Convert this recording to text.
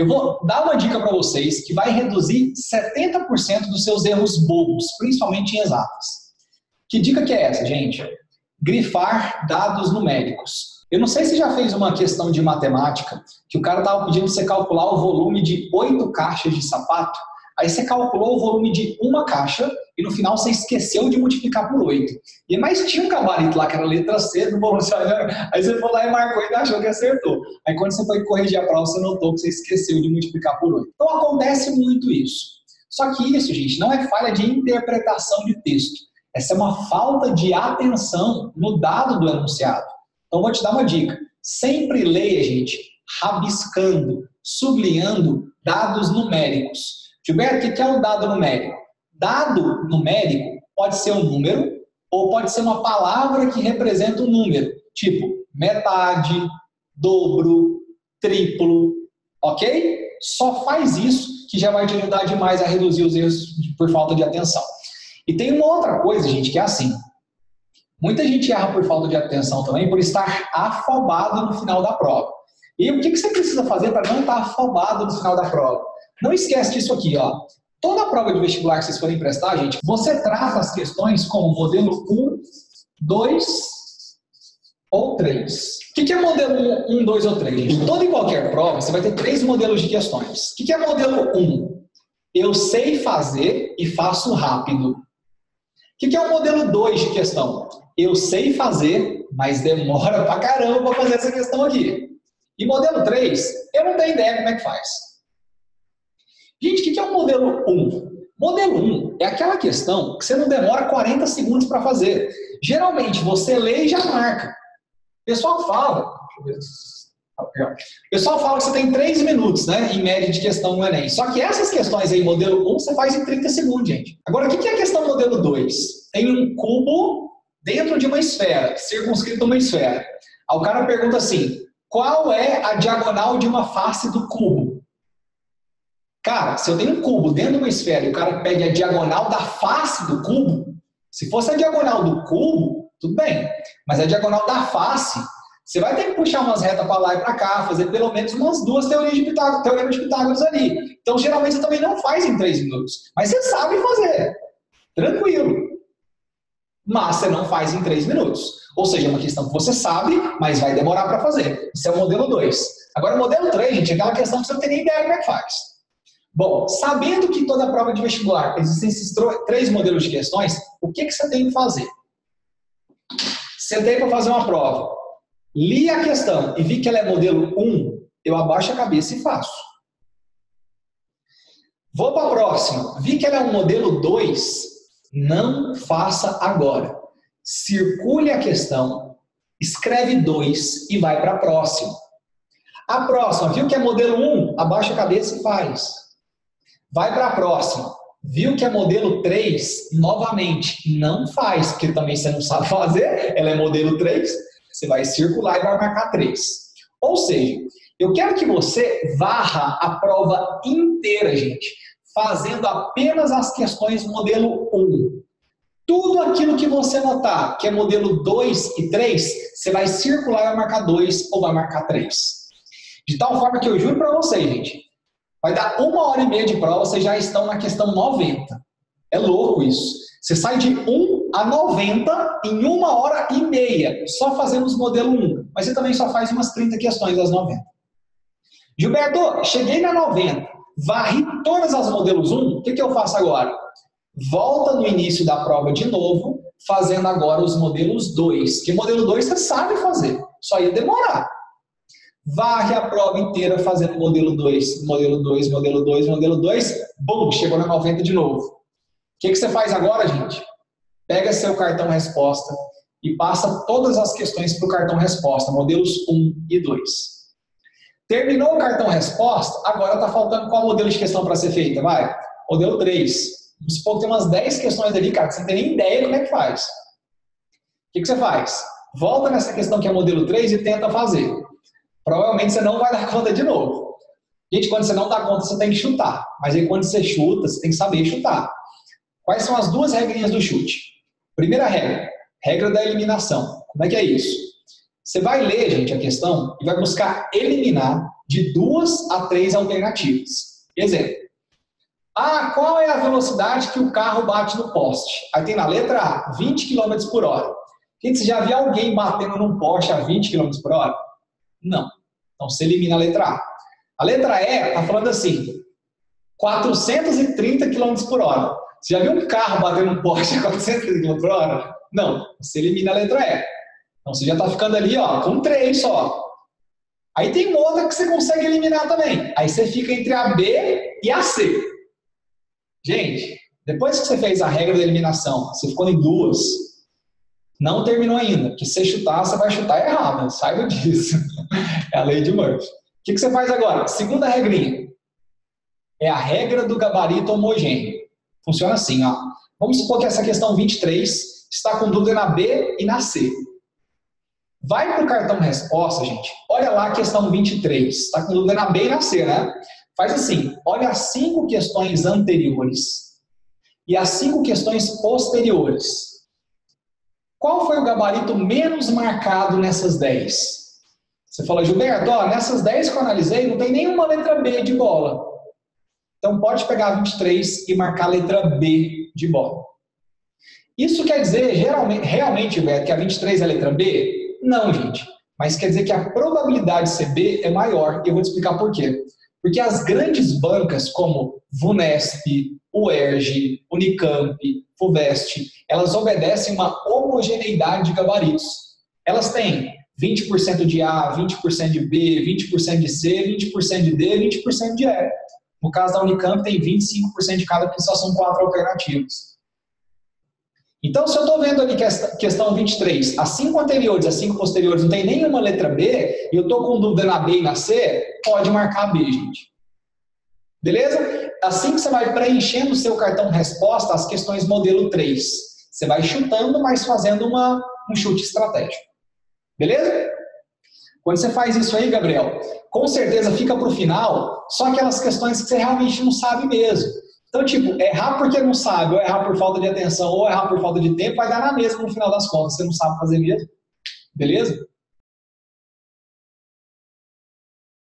eu vou dar uma dica para vocês que vai reduzir 70% dos seus erros bobos, principalmente em exatas. Que dica que é essa, gente? Grifar dados numéricos. Eu não sei se já fez uma questão de matemática que o cara estava pedindo você calcular o volume de oito caixas de sapato Aí você calculou o volume de uma caixa e no final você esqueceu de multiplicar por 8. E mais tinha um gabarito lá, que era letra C do volume. Aí você foi lá e marcou e achou que acertou. Aí quando você foi corrigir a prova, você notou que você esqueceu de multiplicar por 8. Então acontece muito isso. Só que isso, gente, não é falha de interpretação de texto. Essa é uma falta de atenção no dado do enunciado. Então vou te dar uma dica. Sempre leia, gente, rabiscando, sublinhando dados numéricos. Gilberto, o que é um dado numérico? Dado numérico pode ser um número ou pode ser uma palavra que representa um número, tipo metade, dobro, triplo, ok? Só faz isso que já vai te ajudar demais a reduzir os erros por falta de atenção. E tem uma outra coisa, gente, que é assim. Muita gente erra por falta de atenção também, por estar afobado no final da prova. E o que você precisa fazer para não estar afobado no final da prova? Não esquece disso aqui, ó. Toda prova de vestibular que vocês forem prestar, gente, você trata as questões como modelo 1, 2 ou 3. O que é modelo 1, 2 ou 3? Em toda e qualquer prova, você vai ter três modelos de questões. O que é modelo 1? Eu sei fazer e faço rápido. O que é o modelo 2 de questão? Eu sei fazer, mas demora pra caramba para fazer essa questão aqui. E modelo 3, eu não tenho ideia como é que faz. Gente, o que é o modelo 1? Modelo 1 é aquela questão que você não demora 40 segundos para fazer. Geralmente você lê e já marca. O pessoal fala. O pessoal fala que você tem 3 minutos, né? Em média de questão no Enem. Só que essas questões aí, modelo 1, você faz em 30 segundos, gente. Agora, o que é a questão modelo 2? Tem um cubo dentro de uma esfera, circunscrito uma esfera. Aí o cara pergunta assim: qual é a diagonal de uma face do cubo? Cara, se eu tenho um cubo dentro de uma esfera e o cara pede a diagonal da face do cubo, se fosse a diagonal do cubo, tudo bem. Mas a diagonal da face, você vai ter que puxar umas retas para lá e para cá, fazer pelo menos umas duas teorias de Pitágoras, de Pitágoras ali. Então, geralmente, você também não faz em três minutos. Mas você sabe fazer. Tranquilo. Mas você não faz em três minutos. Ou seja, é uma questão que você sabe, mas vai demorar para fazer. Isso é o modelo 2. Agora, o modelo 3, gente, é aquela questão que você não tem nem ideia como é que faz. Bom, sabendo que toda prova de vestibular existem esses três modelos de questões, o que, que você tem que fazer? Sentei para fazer uma prova, li a questão e vi que ela é modelo 1, eu abaixo a cabeça e faço. Vou para a próxima, vi que ela é um modelo 2, não faça agora. Circule a questão, escreve 2 e vai para a próxima. A próxima, viu que é modelo 1, abaixa a cabeça e faz. Vai para a próxima. Viu que é modelo 3? Novamente, não faz, porque também você não sabe fazer, ela é modelo 3, você vai circular e vai marcar 3. Ou seja, eu quero que você varra a prova inteira, gente, fazendo apenas as questões modelo 1. Tudo aquilo que você notar que é modelo 2 e 3, você vai circular e vai marcar 2 ou vai marcar 3. De tal forma que eu juro para vocês, gente, Vai dar uma hora e meia de prova, vocês já estão na questão 90. É louco isso. Você sai de 1 a 90 em uma hora e meia, só fazendo os modelo 1. Mas você também só faz umas 30 questões das 90. Gilberto, cheguei na 90, varri todas as modelos 1, o que, que eu faço agora? Volta no início da prova de novo, fazendo agora os modelos 2. Que modelo 2 você sabe fazer, só ia demorar varre a prova inteira fazendo modelo 2, modelo 2, modelo 2, modelo 2, bum, chegou na 90 de novo. O que, que você faz agora, gente? Pega seu cartão resposta e passa todas as questões para o cartão resposta, modelos 1 e 2. Terminou o cartão resposta, agora está faltando qual modelo de questão para ser feita? Vai, modelo 3. Vamos supor que tem umas 10 questões ali, cara, que você não tem nem ideia como é que faz. O que, que você faz? Volta nessa questão que é modelo 3 e tenta fazer provavelmente você não vai dar conta de novo. Gente, quando você não dá conta, você tem que chutar. Mas aí quando você chuta, você tem que saber chutar. Quais são as duas regrinhas do chute? Primeira regra, regra da eliminação. Como é que é isso? Você vai ler, gente, a questão e vai buscar eliminar de duas a três alternativas. Exemplo. Ah, qual é a velocidade que o carro bate no poste? Aí tem na letra A, 20 km por hora. Gente, você já viu alguém batendo num poste a 20 km por hora? Não. Então você elimina a letra A. A letra E está falando assim, 430 km por hora. Você já viu um carro batendo num poste a 430 km por hora? Não. Você elimina a letra E. Então você já está ficando ali ó, com três só. Aí tem uma outra que você consegue eliminar também. Aí você fica entre a B e a C. Gente, depois que você fez a regra da eliminação, você ficou em duas, não terminou ainda. Porque se você chutar, você vai chutar errado. Saiba disso. É a lei de Murphy. O que você faz agora? Segunda regrinha. É a regra do gabarito homogêneo. Funciona assim, ó. Vamos supor que essa questão 23 está com dúvida na B e na C. Vai para o cartão resposta, gente. Olha lá a questão 23. Está com dúvida na B e na C, né? Faz assim: olha as cinco questões anteriores e as cinco questões posteriores. Qual foi o gabarito menos marcado nessas 10? Você fala, Gilberto, ó, nessas 10 que eu analisei, não tem nenhuma letra B de bola. Então pode pegar a 23 e marcar a letra B de bola. Isso quer dizer geralmente, realmente, Gilberto, que a 23 é a letra B? Não, gente. Mas quer dizer que a probabilidade de ser B é maior. E eu vou te explicar por quê. Porque as grandes bancas como Vunesp, UERJ, Unicamp, FUVEST, elas obedecem uma homogeneidade de gabaritos. Elas têm 20% de A, 20% de B, 20% de C, 20% de D, 20% de E. No caso da Unicamp, tem 25% de cada, porque só são quatro alternativas. Então, se eu estou vendo ali questão 23, as cinco anteriores, as cinco posteriores, não tem nenhuma letra B, e eu estou com dúvida na B e na C, pode marcar B, gente. Beleza? Assim que você vai preenchendo o seu cartão resposta, as questões modelo 3. Você vai chutando, mas fazendo uma, um chute estratégico. Beleza? Quando você faz isso aí, Gabriel, com certeza fica para o final só aquelas questões que você realmente não sabe mesmo. Então, tipo, errar porque não sabe, ou errar por falta de atenção, ou errar por falta de tempo, vai dar na mesma no final das contas. Você não sabe fazer mesmo. Beleza?